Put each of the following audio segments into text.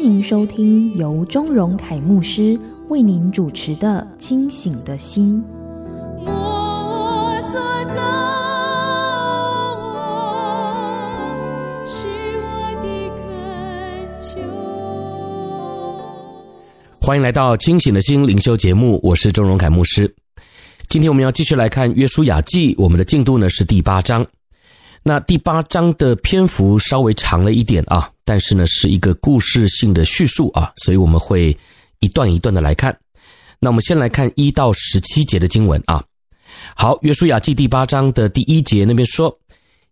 欢迎收听由钟荣凯牧师为您主持的《清醒的心》。欢迎来到清醒的心灵修节目，我是钟荣凯牧师。今天我们要继续来看《约书亚记》，我们的进度呢是第八章。那第八章的篇幅稍微长了一点啊，但是呢是一个故事性的叙述啊，所以我们会一段一段的来看。那我们先来看一到十七节的经文啊。好，《约书亚记》第八章的第一节那边说：“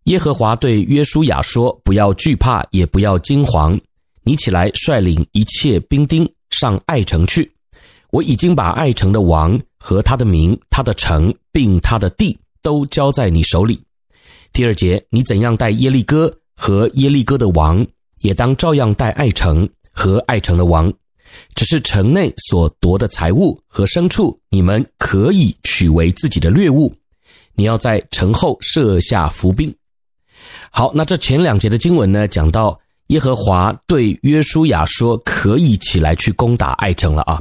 耶和华对约书亚说，不要惧怕，也不要惊惶，你起来率领一切兵丁。”上爱城去，我已经把爱城的王和他的民、他的城并他的地都交在你手里。第二节，你怎样带耶利哥和耶利哥的王，也当照样带爱城和爱城的王。只是城内所夺的财物和牲畜，你们可以取为自己的掠物。你要在城后设下伏兵。好，那这前两节的经文呢，讲到。耶和华对约书亚说：“可以起来去攻打爱城了啊！”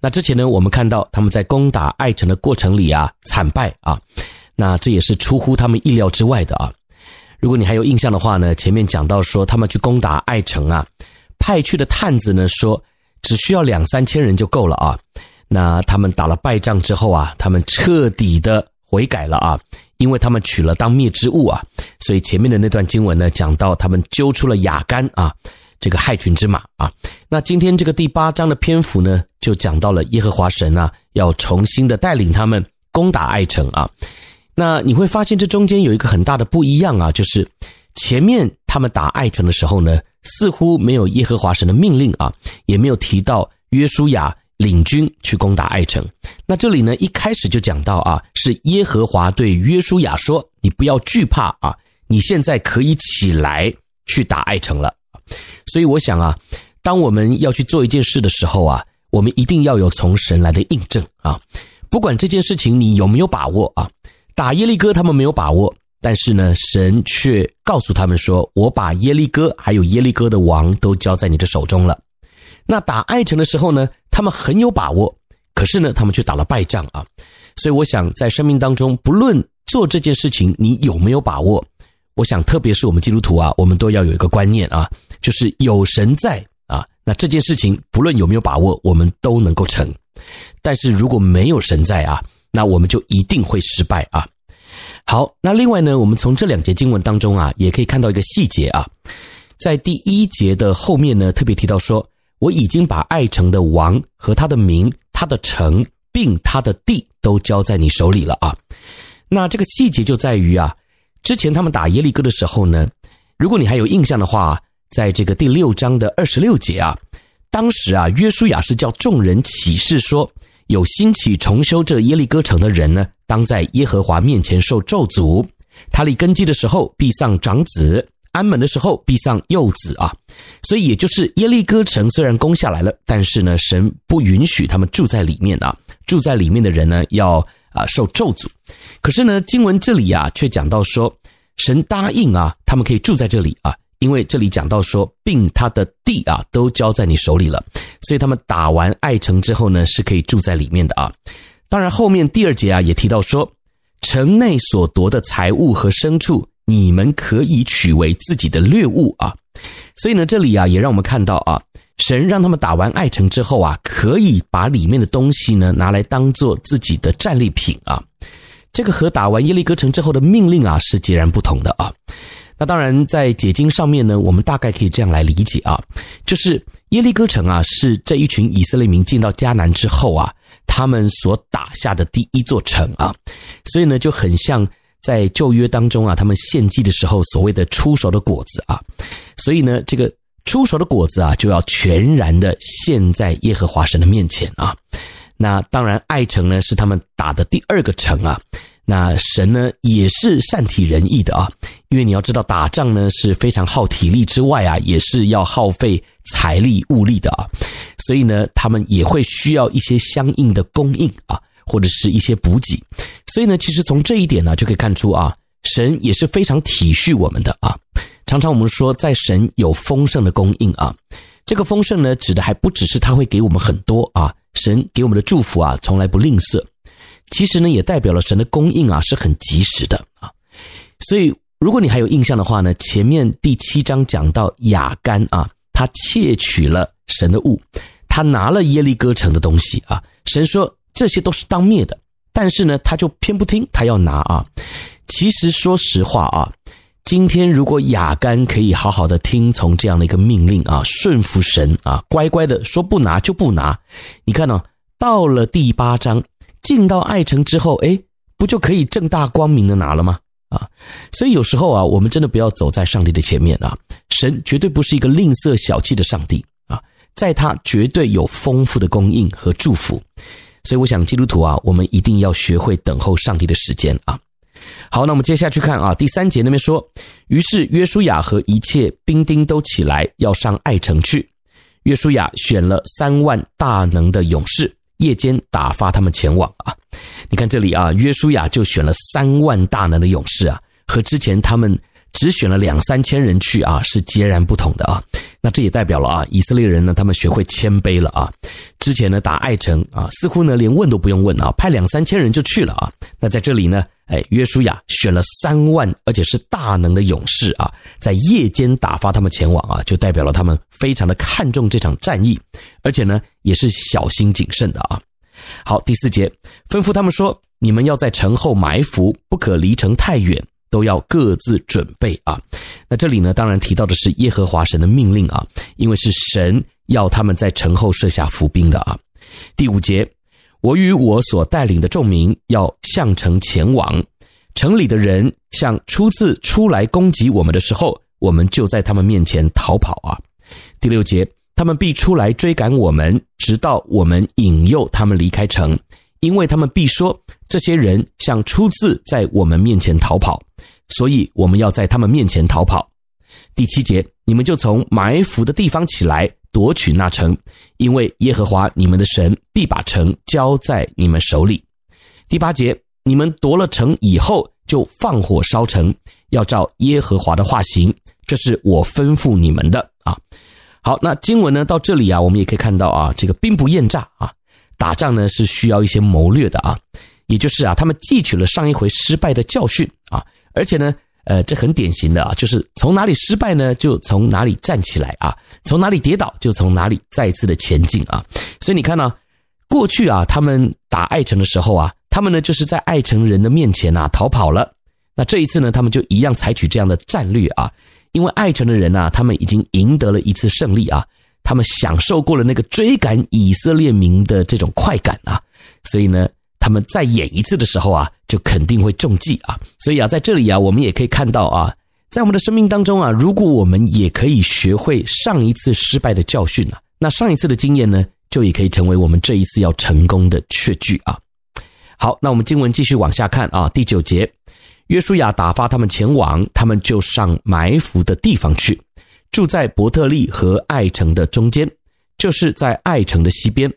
那之前呢，我们看到他们在攻打爱城的过程里啊，惨败啊，那这也是出乎他们意料之外的啊。如果你还有印象的话呢，前面讲到说他们去攻打爱城啊，派去的探子呢说只需要两三千人就够了啊。那他们打了败仗之后啊，他们彻底的悔改了啊。因为他们取了当灭之物啊，所以前面的那段经文呢，讲到他们揪出了亚干啊，这个害群之马啊。那今天这个第八章的篇幅呢，就讲到了耶和华神啊，要重新的带领他们攻打爱城啊。那你会发现这中间有一个很大的不一样啊，就是前面他们打爱城的时候呢，似乎没有耶和华神的命令啊，也没有提到约书亚。领军去攻打爱城，那这里呢，一开始就讲到啊，是耶和华对约书亚说：“你不要惧怕啊，你现在可以起来去打爱城了。”所以我想啊，当我们要去做一件事的时候啊，我们一定要有从神来的印证啊，不管这件事情你有没有把握啊，打耶利哥他们没有把握，但是呢，神却告诉他们说：“我把耶利哥还有耶利哥的王都交在你的手中了。”那打爱城的时候呢，他们很有把握，可是呢，他们却打了败仗啊。所以我想，在生命当中，不论做这件事情你有没有把握，我想，特别是我们基督徒啊，我们都要有一个观念啊，就是有神在啊，那这件事情不论有没有把握，我们都能够成。但是如果没有神在啊，那我们就一定会失败啊。好，那另外呢，我们从这两节经文当中啊，也可以看到一个细节啊，在第一节的后面呢，特别提到说。我已经把爱城的王和他的名、他的城并他的地都交在你手里了啊。那这个细节就在于啊，之前他们打耶利哥的时候呢，如果你还有印象的话，在这个第六章的二十六节啊，当时啊，约书亚是叫众人起誓说，有兴起重修这耶利哥城的人呢，当在耶和华面前受咒诅。他立根基的时候，必丧长子。安门的时候，必丧幼子啊，所以也就是耶利哥城虽然攻下来了，但是呢，神不允许他们住在里面啊，住在里面的人呢，要啊受咒诅。可是呢，经文这里啊，却讲到说，神答应啊，他们可以住在这里啊，因为这里讲到说，并他的地啊，都交在你手里了，所以他们打完爱城之后呢，是可以住在里面的啊。当然，后面第二节啊，也提到说，城内所夺的财物和牲畜。你们可以取为自己的掠物啊，所以呢，这里啊也让我们看到啊，神让他们打完爱城之后啊，可以把里面的东西呢拿来当做自己的战利品啊。这个和打完耶利哥城之后的命令啊是截然不同的啊。那当然，在解经上面呢，我们大概可以这样来理解啊，就是耶利哥城啊是这一群以色列民进到迦南之后啊，他们所打下的第一座城啊，所以呢就很像。在旧约当中啊，他们献祭的时候所谓的出熟的果子啊，所以呢，这个出熟的果子啊，就要全然的献在耶和华神的面前啊。那当然，爱城呢是他们打的第二个城啊。那神呢也是善体人意的啊，因为你要知道，打仗呢是非常耗体力之外啊，也是要耗费财力物力的啊，所以呢，他们也会需要一些相应的供应啊，或者是一些补给。所以呢，其实从这一点呢，就可以看出啊，神也是非常体恤我们的啊。常常我们说，在神有丰盛的供应啊，这个丰盛呢，指的还不只是他会给我们很多啊，神给我们的祝福啊，从来不吝啬。其实呢，也代表了神的供应啊是很及时的啊。所以，如果你还有印象的话呢，前面第七章讲到亚干啊，他窃取了神的物，他拿了耶利哥城的东西啊。神说这些都是当灭的，但是呢，他就偏不听，他要拿啊。其实说实话啊，今天如果亚干可以好好的听从这样的一个命令啊，顺服神啊，乖乖的说不拿就不拿。你看呢、到了第八章。进到爱城之后，哎，不就可以正大光明的拿了吗？啊，所以有时候啊，我们真的不要走在上帝的前面啊。神绝对不是一个吝啬小气的上帝啊，在他绝对有丰富的供应和祝福。所以我想，基督徒啊，我们一定要学会等候上帝的时间啊。好，那我们接下去看啊，第三节那边说，于是约书亚和一切兵丁都起来要上爱城去。约书亚选了三万大能的勇士。夜间打发他们前往啊！你看这里啊，约书亚就选了三万大能的勇士啊，和之前他们只选了两三千人去啊，是截然不同的啊。那这也代表了啊，以色列人呢，他们学会谦卑了啊。之前呢，打爱城啊，似乎呢连问都不用问啊，派两三千人就去了啊。那在这里呢，哎，约书亚选了三万，而且是大能的勇士啊，在夜间打发他们前往啊，就代表了他们非常的看重这场战役，而且呢，也是小心谨慎的啊。好，第四节吩咐他们说：你们要在城后埋伏，不可离城太远。都要各自准备啊！那这里呢，当然提到的是耶和华神的命令啊，因为是神要他们在城后设下伏兵的啊。第五节，我与我所带领的众民要向城前往，城里的人像初次出来攻击我们的时候，我们就在他们面前逃跑啊。第六节，他们必出来追赶我们，直到我们引诱他们离开城，因为他们必说。这些人像初次在我们面前逃跑，所以我们要在他们面前逃跑。第七节，你们就从埋伏的地方起来夺取那城，因为耶和华你们的神必把城交在你们手里。第八节，你们夺了城以后，就放火烧城，要照耶和华的话行，这是我吩咐你们的啊。好，那经文呢到这里啊，我们也可以看到啊，这个兵不厌诈啊，打仗呢是需要一些谋略的啊。也就是啊，他们汲取了上一回失败的教训啊，而且呢，呃，这很典型的啊，就是从哪里失败呢，就从哪里站起来啊，从哪里跌倒就从哪里再次的前进啊。所以你看呢，过去啊，他们打爱城的时候啊，他们呢就是在爱城人的面前啊逃跑了。那这一次呢，他们就一样采取这样的战略啊，因为爱城的人啊，他们已经赢得了一次胜利啊，他们享受过了那个追赶以色列民的这种快感啊，所以呢。他们再演一次的时候啊，就肯定会中计啊。所以啊，在这里啊，我们也可以看到啊，在我们的生命当中啊，如果我们也可以学会上一次失败的教训啊，那上一次的经验呢，就也可以成为我们这一次要成功的确据啊。好，那我们经文继续往下看啊，第九节，约书亚打发他们前往，他们就上埋伏的地方去，住在伯特利和爱城的中间，就是在爱城的西边。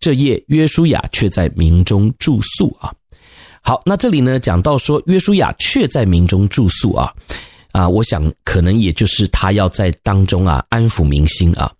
这夜，约书亚却在民中住宿啊。好，那这里呢讲到说，约书亚却在民中住宿啊，啊，我想可能也就是他要在当中啊安抚民心啊，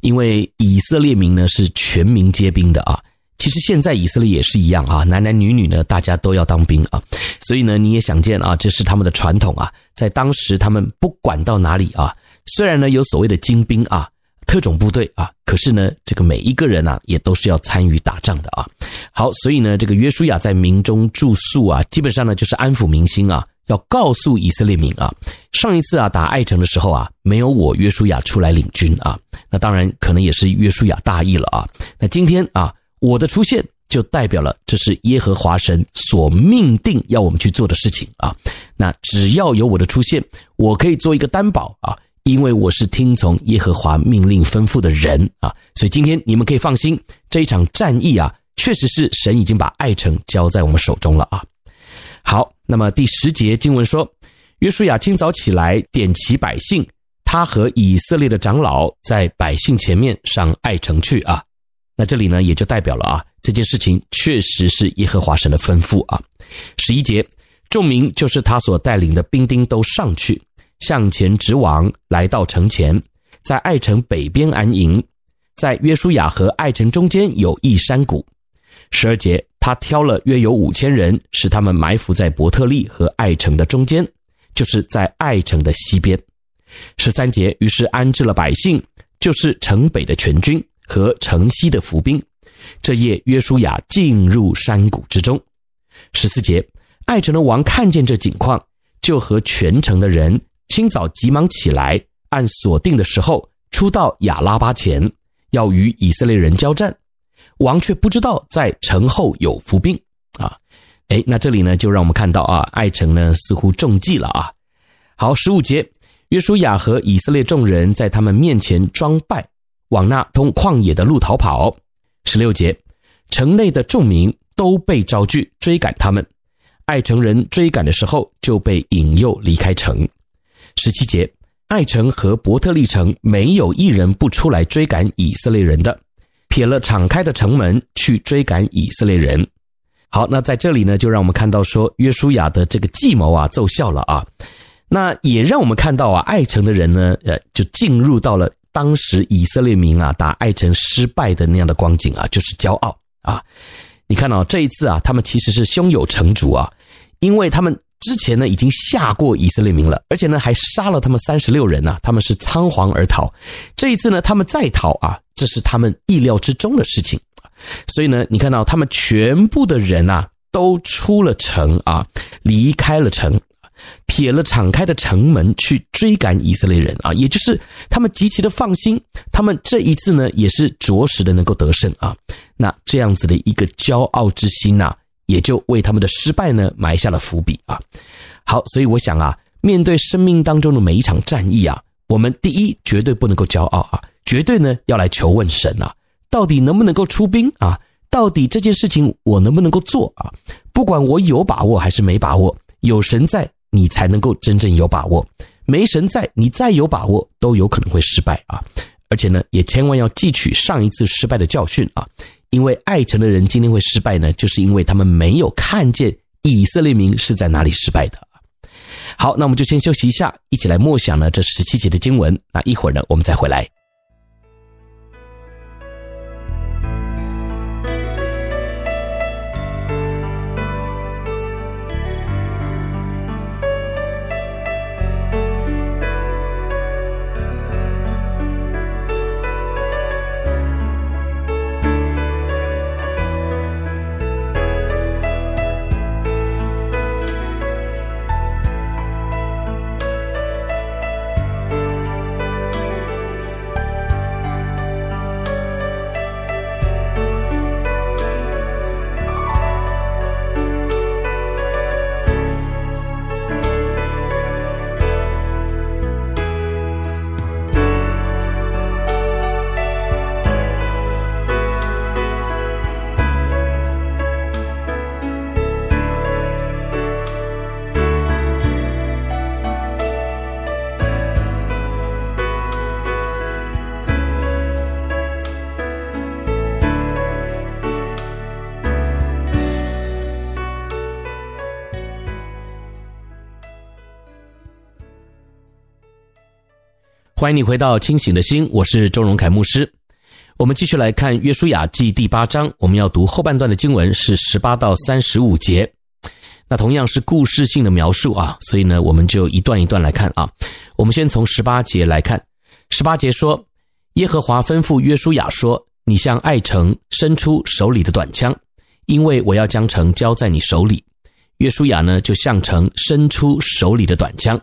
因为以色列民呢是全民皆兵的啊。其实现在以色列也是一样啊，男男女女呢大家都要当兵啊，所以呢你也想见啊，这是他们的传统啊，在当时他们不管到哪里啊，虽然呢有所谓的精兵啊。特种部队啊，可是呢，这个每一个人啊，也都是要参与打仗的啊。好，所以呢，这个约书亚在民中住宿啊，基本上呢就是安抚民心啊，要告诉以色列民啊，上一次啊打爱城的时候啊，没有我约书亚出来领军啊，那当然可能也是约书亚大意了啊。那今天啊，我的出现就代表了这是耶和华神所命定要我们去做的事情啊。那只要有我的出现，我可以做一个担保啊，因为我是听从耶和华命令吩咐的人啊。所以今天你们可以放心，这一场战役啊，确实是神已经把爱城交在我们手中了啊。好，那么第十节经文说，约书亚清早起来，点齐百姓，他和以色列的长老在百姓前面上爱城去啊。那这里呢，也就代表了啊。这件事情确实是耶和华神的吩咐啊。十一节，众民就是他所带领的兵丁都上去，向前直往，来到城前，在爱城北边安营，在约书亚和爱城中间有一山谷。十二节，他挑了约有五千人，使他们埋伏在伯特利和爱城的中间，就是在爱城的西边。十三节，于是安置了百姓，就是城北的全军和城西的伏兵。这夜，约书亚进入山谷之中。十四节，爱城的王看见这景况，就和全城的人清早急忙起来，按所定的时候出到亚拉巴前，要与以色列人交战。王却不知道在城后有伏兵啊！诶，那这里呢，就让我们看到啊，爱城呢似乎中计了啊。好，十五节，约书亚和以色列众人在他们面前装败，往那通旷野的路逃跑。十六节，城内的众民都被招聚追赶他们，爱城人追赶的时候就被引诱离开城。十七节，爱城和伯特利城没有一人不出来追赶以色列人的，撇了敞开的城门去追赶以色列人。好，那在这里呢，就让我们看到说约书亚的这个计谋啊奏效了啊，那也让我们看到啊爱城的人呢，呃，就进入到了。当时以色列民啊打爱城失败的那样的光景啊，就是骄傲啊！你看到这一次啊，他们其实是胸有成竹啊，因为他们之前呢已经吓过以色列民了，而且呢还杀了他们三十六人呐，他们是仓皇而逃。这一次呢，他们再逃啊，这是他们意料之中的事情。所以呢，你看到他们全部的人呐都出了城啊，离开了城。撇了敞开的城门去追赶以色列人啊，也就是他们极其的放心，他们这一次呢也是着实的能够得胜啊。那这样子的一个骄傲之心呐，也就为他们的失败呢埋下了伏笔啊。好，所以我想啊，面对生命当中的每一场战役啊，我们第一绝对不能够骄傲啊，绝对呢要来求问神啊，到底能不能够出兵啊？到底这件事情我能不能够做啊？不管我有把握还是没把握，有神在。你才能够真正有把握，没神在，你再有把握都有可能会失败啊！而且呢，也千万要记取上一次失败的教训啊！因为爱城的人今天会失败呢，就是因为他们没有看见以色列民是在哪里失败的。好，那我们就先休息一下，一起来默想呢这十七节的经文。那一会儿呢，我们再回来。欢迎你回到清醒的心，我是周荣凯牧师。我们继续来看《约书亚记》第八章，我们要读后半段的经文是十八到三十五节。那同样是故事性的描述啊，所以呢，我们就一段一段来看啊。我们先从十八节来看，十八节说：“耶和华吩咐约书亚说，你向爱城伸出手里的短枪，因为我要将城交在你手里。”约书亚呢，就向城伸出手里的短枪。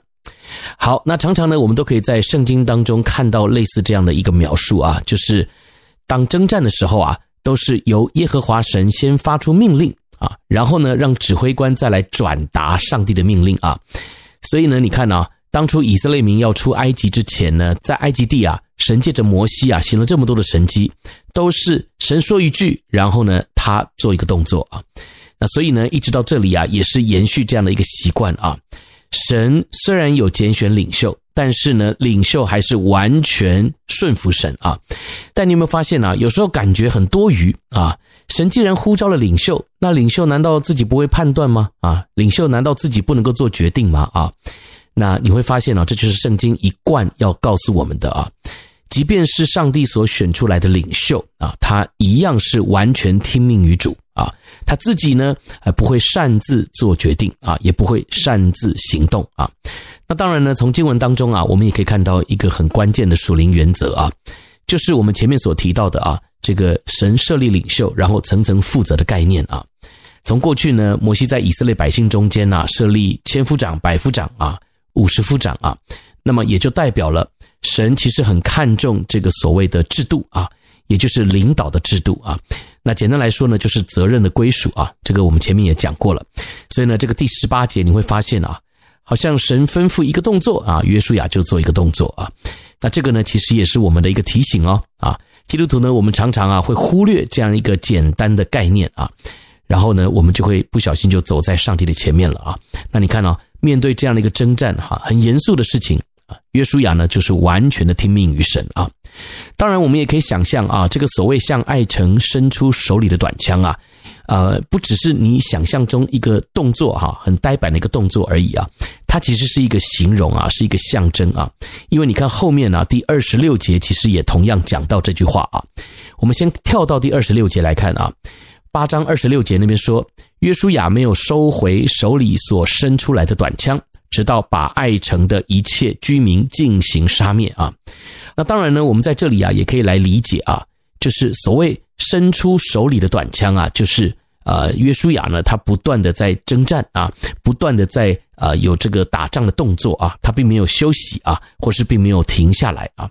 好，那常常呢，我们都可以在圣经当中看到类似这样的一个描述啊，就是当征战的时候啊，都是由耶和华神先发出命令啊，然后呢，让指挥官再来转达上帝的命令啊。所以呢，你看啊，当初以色列民要出埃及之前呢，在埃及地啊，神借着摩西啊，行了这么多的神迹，都是神说一句，然后呢，他做一个动作啊。那所以呢，一直到这里啊，也是延续这样的一个习惯啊。神虽然有拣选领袖，但是呢，领袖还是完全顺服神啊。但你有没有发现啊？有时候感觉很多余啊。神既然呼召了领袖，那领袖难道自己不会判断吗？啊，领袖难道自己不能够做决定吗？啊，那你会发现啊，这就是圣经一贯要告诉我们的啊。即便是上帝所选出来的领袖啊，他一样是完全听命于主啊。他自己呢，还不会擅自做决定啊，也不会擅自行动啊。那当然呢，从经文当中啊，我们也可以看到一个很关键的属灵原则啊，就是我们前面所提到的啊，这个神设立领袖，然后层层负责的概念啊。从过去呢，摩西在以色列百姓中间呢，设立千夫长、百夫长啊、五十夫长啊，那么也就代表了。神其实很看重这个所谓的制度啊，也就是领导的制度啊。那简单来说呢，就是责任的归属啊。这个我们前面也讲过了。所以呢，这个第十八节你会发现啊，好像神吩咐一个动作啊，约书亚就做一个动作啊。那这个呢，其实也是我们的一个提醒哦啊。基督徒呢，我们常常啊会忽略这样一个简单的概念啊，然后呢，我们就会不小心就走在上帝的前面了啊。那你看啊，面对这样的一个征战哈，很严肃的事情。啊，约书亚呢，就是完全的听命于神啊。当然，我们也可以想象啊，这个所谓向爱城伸出手里的短枪啊，呃，不只是你想象中一个动作哈，很呆板的一个动作而已啊。它其实是一个形容啊，是一个象征啊。因为你看后面呢，第二十六节其实也同样讲到这句话啊。我们先跳到第二十六节来看啊，八章二十六节那边说，约书亚没有收回手里所伸出来的短枪。直到把爱城的一切居民进行杀灭啊！那当然呢，我们在这里啊，也可以来理解啊，就是所谓伸出手里的短枪啊，就是呃，约书亚呢，他不断的在征战啊，不断的在呃有这个打仗的动作啊，他并没有休息啊，或是并没有停下来啊，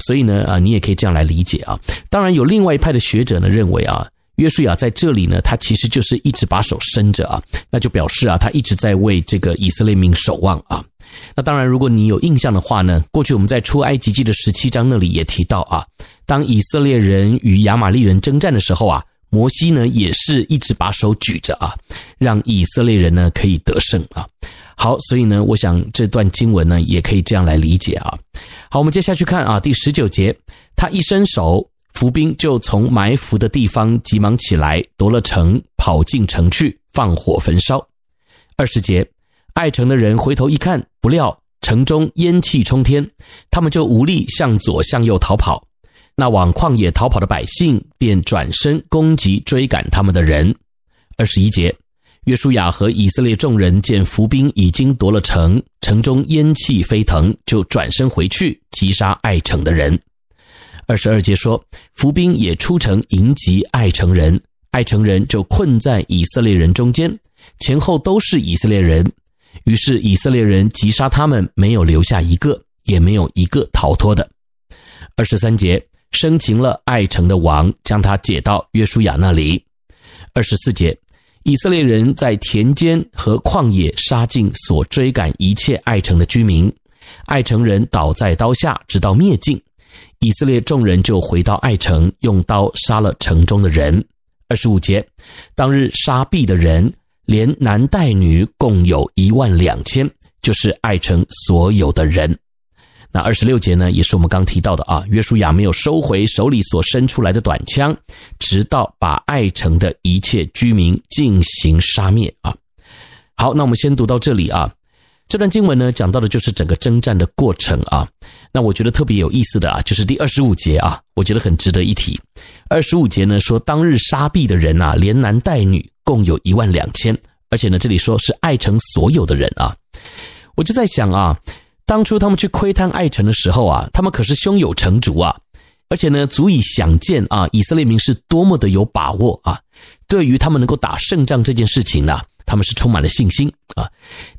所以呢，啊，你也可以这样来理解啊。当然，有另外一派的学者呢认为啊。约书亚在这里呢，他其实就是一直把手伸着啊，那就表示啊，他一直在为这个以色列民守望啊。那当然，如果你有印象的话呢，过去我们在出埃及记的十七章那里也提到啊，当以色列人与亚玛力人征战的时候啊，摩西呢也是一直把手举着啊，让以色列人呢可以得胜啊。好，所以呢，我想这段经文呢也可以这样来理解啊。好，我们接下去看啊，第十九节，他一伸手。伏兵就从埋伏的地方急忙起来，夺了城，跑进城去，放火焚烧。二十节，爱城的人回头一看，不料城中烟气冲天，他们就无力向左向右逃跑。那往旷野逃跑的百姓便转身攻击追赶他们的人。二十一节，约书亚和以色列众人见伏兵已经夺了城，城中烟气飞腾，就转身回去击杀爱城的人。二十二节说，伏兵也出城迎击爱城人，爱城人就困在以色列人中间，前后都是以色列人。于是以色列人击杀他们，没有留下一个，也没有一个逃脱的。二十三节，生擒了爱城的王，将他解到约书亚那里。二十四节，以色列人在田间和旷野杀尽所追赶一切爱城的居民，爱城人倒在刀下，直到灭尽。以色列众人就回到爱城，用刀杀了城中的人。二十五节，当日杀毙的人，连男带女，共有一万两千，就是爱城所有的人。那二十六节呢，也是我们刚提到的啊。约书亚没有收回手里所伸出来的短枪，直到把爱城的一切居民进行杀灭啊。好，那我们先读到这里啊。这段经文呢，讲到的就是整个征战的过程啊。那我觉得特别有意思的啊，就是第二十五节啊，我觉得很值得一提。二十五节呢说，当日杀毙的人啊，连男带女，共有一万两千，而且呢，这里说是爱城所有的人啊。我就在想啊，当初他们去窥探爱城的时候啊，他们可是胸有成竹啊，而且呢，足以想见啊，以色列民是多么的有把握啊，对于他们能够打胜仗这件事情呢。他们是充满了信心啊！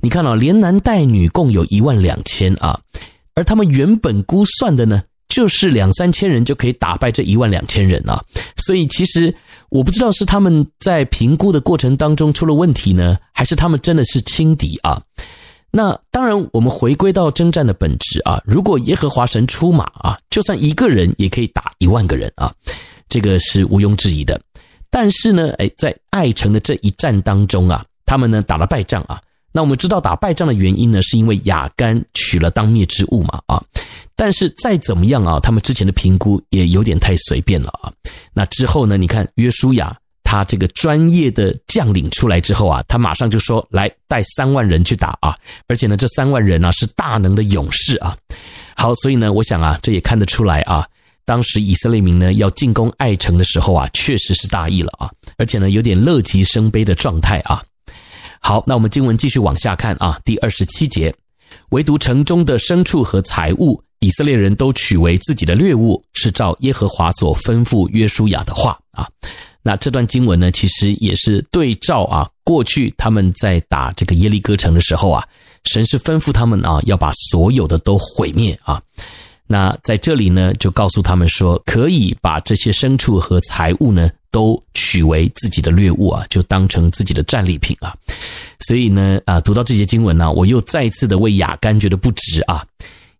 你看啊，连男带女共有一万两千啊，而他们原本估算的呢，就是两三千人就可以打败这一万两千人啊。所以其实我不知道是他们在评估的过程当中出了问题呢，还是他们真的是轻敌啊。那当然，我们回归到征战的本质啊，如果耶和华神出马啊，就算一个人也可以打一万个人啊，这个是毋庸置疑的。但是呢，哎，在爱城的这一战当中啊，他们呢打了败仗啊。那我们知道打败仗的原因呢，是因为亚干取了当灭之物嘛啊。但是再怎么样啊，他们之前的评估也有点太随便了啊。那之后呢，你看约书亚。他这个专业的将领出来之后啊，他马上就说：“来带三万人去打啊！而且呢，这三万人呢是大能的勇士啊。”好，所以呢，我想啊，这也看得出来啊，当时以色列民呢要进攻爱城的时候啊，确实是大意了啊，而且呢有点乐极生悲的状态啊。好，那我们经文继续往下看啊，第二十七节，唯独城中的牲畜和财物，以色列人都取为自己的掠物，是照耶和华所吩咐约书亚的话啊。那这段经文呢，其实也是对照啊，过去他们在打这个耶利哥城的时候啊，神是吩咐他们啊，要把所有的都毁灭啊。那在这里呢，就告诉他们说，可以把这些牲畜和财物呢，都取为自己的掠物啊，就当成自己的战利品啊。所以呢，啊，读到这些经文呢，我又再一次的为亚干觉得不值啊。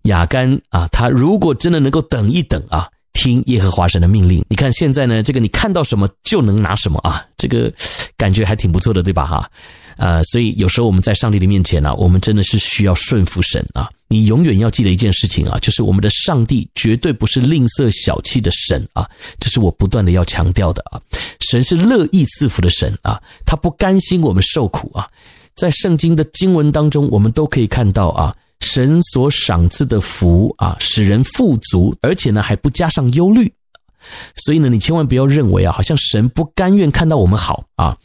亚干啊，他如果真的能够等一等啊。听耶和华神的命令，你看现在呢，这个你看到什么就能拿什么啊，这个感觉还挺不错的，对吧？哈，呃，所以有时候我们在上帝的面前呢，我们真的是需要顺服神啊。你永远要记得一件事情啊，就是我们的上帝绝对不是吝啬小气的神啊，这是我不断的要强调的啊。神是乐意赐福的神啊，他不甘心我们受苦啊。在圣经的经文当中，我们都可以看到啊。神所赏赐的福啊，使人富足，而且呢还不加上忧虑，所以呢，你千万不要认为啊，好像神不甘愿看到我们好啊，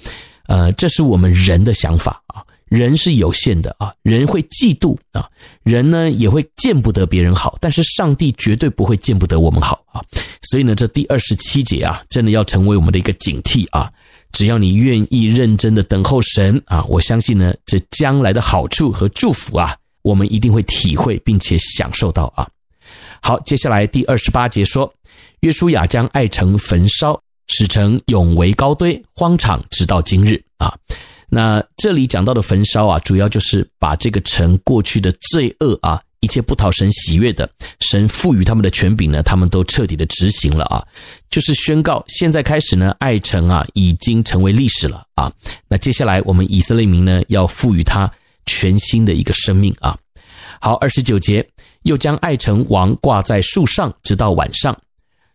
呃，这是我们人的想法啊，人是有限的啊，人会嫉妒啊，人呢也会见不得别人好，但是上帝绝对不会见不得我们好啊，所以呢，这第二十七节啊，真的要成为我们的一个警惕啊，只要你愿意认真的等候神啊，我相信呢，这将来的好处和祝福啊。我们一定会体会并且享受到啊！好，接下来第二十八节说，约书亚将爱城焚烧，使城永为高堆，荒场直到今日啊。那这里讲到的焚烧啊，主要就是把这个城过去的罪恶啊，一切不讨神喜悦的，神赋予他们的权柄呢，他们都彻底的执行了啊，就是宣告现在开始呢，爱城啊已经成为历史了啊。那接下来我们以色列民呢，要赋予他。全新的一个生命啊！好，二十九节，又将爱城王挂在树上，直到晚上。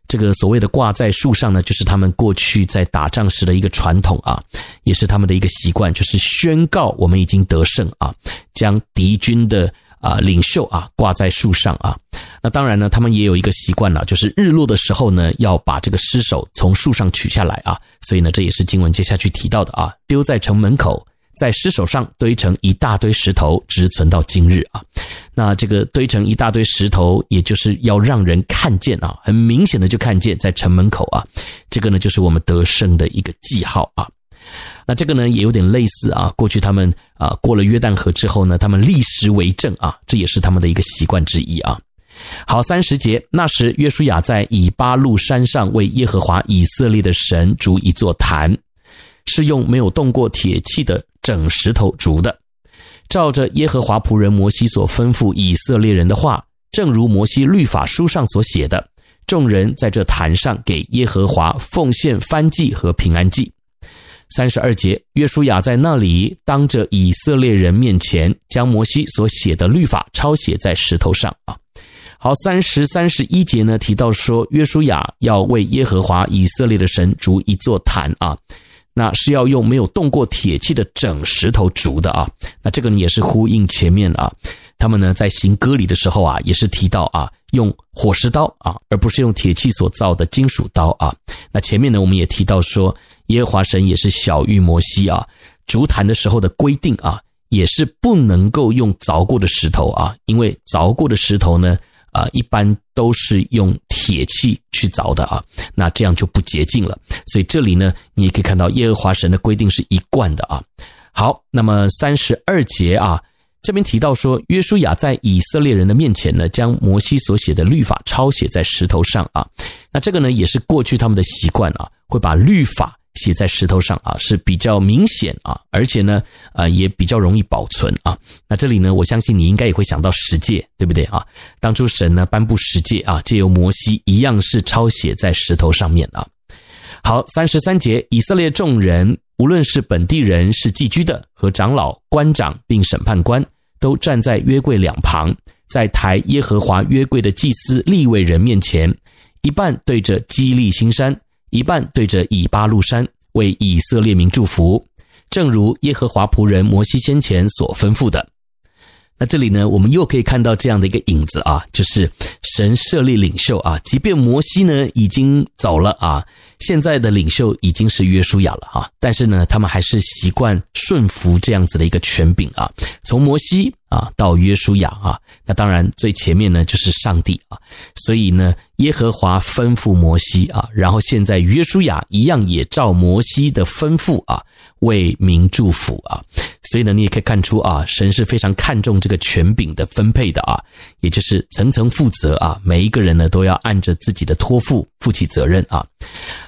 这个所谓的挂在树上呢，就是他们过去在打仗时的一个传统啊，也是他们的一个习惯，就是宣告我们已经得胜啊，将敌军的啊领袖啊挂在树上啊。那当然呢，他们也有一个习惯了，就是日落的时候呢，要把这个尸首从树上取下来啊。所以呢，这也是经文接下去提到的啊，丢在城门口。在尸首上堆成一大堆石头，直存到今日啊。那这个堆成一大堆石头，也就是要让人看见啊，很明显的就看见在城门口啊。这个呢，就是我们得胜的一个记号啊。那这个呢，也有点类似啊。过去他们啊过了约旦河之后呢，他们立石为证啊，这也是他们的一个习惯之一啊。好，三十节，那时约书亚在以巴路山上为耶和华以色列的神筑一座坛，是用没有动过铁器的。整石头筑的，照着耶和华仆人摩西所吩咐以色列人的话，正如摩西律法书上所写的，众人在这坛上给耶和华奉献燔祭和平安祭。三十二节，约书亚在那里当着以色列人面前，将摩西所写的律法抄写在石头上啊。好，三十三十一节呢，提到说约书亚要为耶和华以色列的神筑一座坛啊。那是要用没有动过铁器的整石头筑的啊，那这个呢也是呼应前面啊，他们呢在行割礼的时候啊，也是提到啊，用火石刀啊，而不是用铁器所造的金属刀啊。那前面呢我们也提到说，耶和华神也是小玉摩西啊，竹坛的时候的规定啊，也是不能够用凿过的石头啊，因为凿过的石头呢。啊，一般都是用铁器去凿的啊，那这样就不洁净了。所以这里呢，你也可以看到耶和华神的规定是一贯的啊。好，那么三十二节啊，这边提到说，约书亚在以色列人的面前呢，将摩西所写的律法抄写在石头上啊。那这个呢，也是过去他们的习惯啊，会把律法写在石头上啊，是比较明显啊，而且呢，呃，也比较容易保存啊。那这里呢，我相信你应该也会想到十诫，对不对啊？当初神呢颁布十诫啊，借由摩西一样是抄写在石头上面啊。好，三十三节，以色列众人，无论是本地人，是寄居的，和长老、官长，并审判官，都站在约柜两旁，在抬耶和华约柜的祭司利未人面前，一半对着基利新山，一半对着以巴路山，为以色列民祝福，正如耶和华仆人摩西先前所吩咐的。那这里呢，我们又可以看到这样的一个影子啊，就是神设立领袖啊，即便摩西呢已经走了啊，现在的领袖已经是约书亚了啊，但是呢，他们还是习惯顺服这样子的一个权柄啊，从摩西啊到约书亚啊，那当然最前面呢就是上帝啊，所以呢，耶和华吩咐摩西啊，然后现在约书亚一样也照摩西的吩咐啊。为民祝福啊，所以呢，你也可以看出啊，神是非常看重这个权柄的分配的啊，也就是层层负责啊，每一个人呢都要按着自己的托付负起责任啊。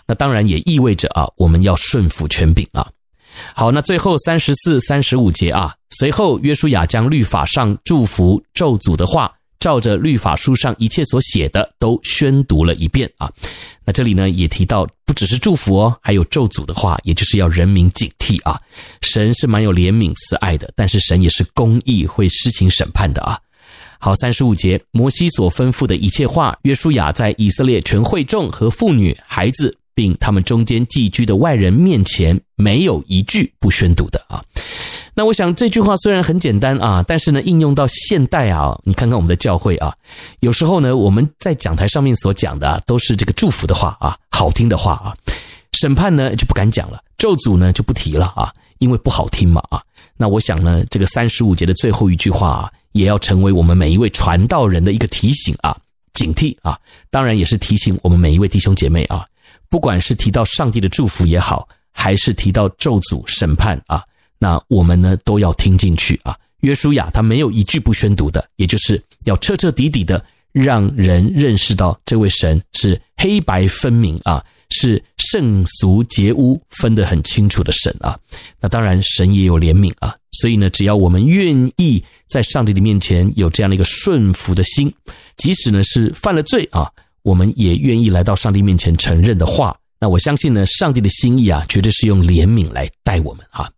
那当然也意味着啊，我们要顺服权柄啊。好，那最后三十四、三十五节啊，随后约书亚将律法上祝福咒诅的话，照着律法书上一切所写的都宣读了一遍啊。那这里呢也提到，不只是祝福哦，还有咒诅的话，也就是要人民警惕啊。神是蛮有怜悯慈爱的，但是神也是公义，会施行审判的啊。好，三十五节，摩西所吩咐的一切话，约书亚在以色列全会众和妇女、孩子，并他们中间寄居的外人面前，没有一句不宣读的啊。那我想这句话虽然很简单啊，但是呢，应用到现代啊，你看看我们的教会啊，有时候呢，我们在讲台上面所讲的啊，都是这个祝福的话啊，好听的话啊，审判呢就不敢讲了，咒诅呢就不提了啊，因为不好听嘛啊。那我想呢，这个三十五节的最后一句话啊，也要成为我们每一位传道人的一个提醒啊，警惕啊，当然也是提醒我们每一位弟兄姐妹啊，不管是提到上帝的祝福也好，还是提到咒诅审判啊。那我们呢都要听进去啊！约书亚他没有一句不宣读的，也就是要彻彻底底的让人认识到这位神是黑白分明啊，是圣俗洁污分得很清楚的神啊。那当然神也有怜悯啊，所以呢，只要我们愿意在上帝的面前有这样的一个顺服的心，即使呢是犯了罪啊，我们也愿意来到上帝面前承认的话，那我相信呢，上帝的心意啊，绝对是用怜悯来待我们哈。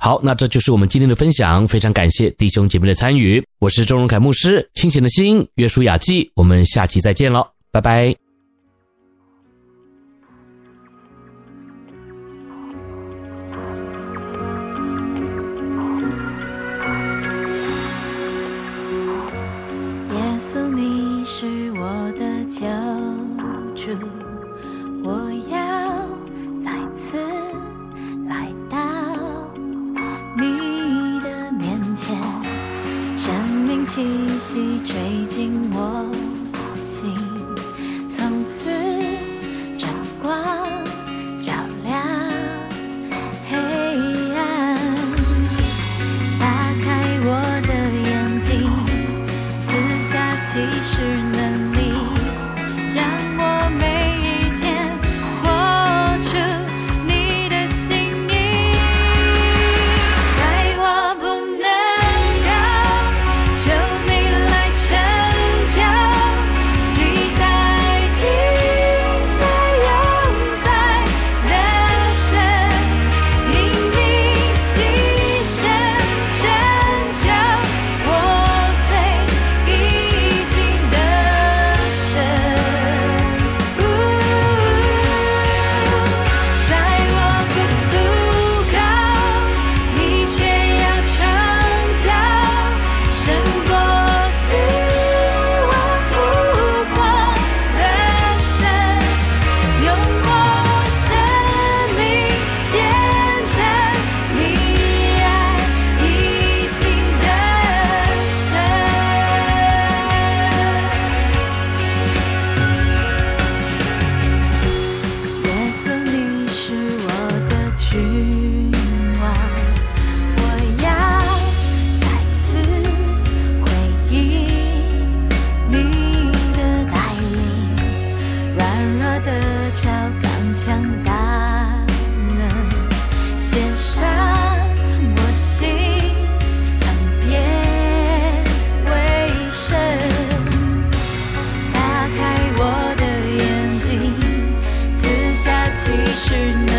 好，那这就是我们今天的分享，非常感谢弟兄姐妹的参与。我是周荣凯牧师，清醒的心，约书雅记，我们下期再见喽，拜拜。耶稣，你是我的救主，我息心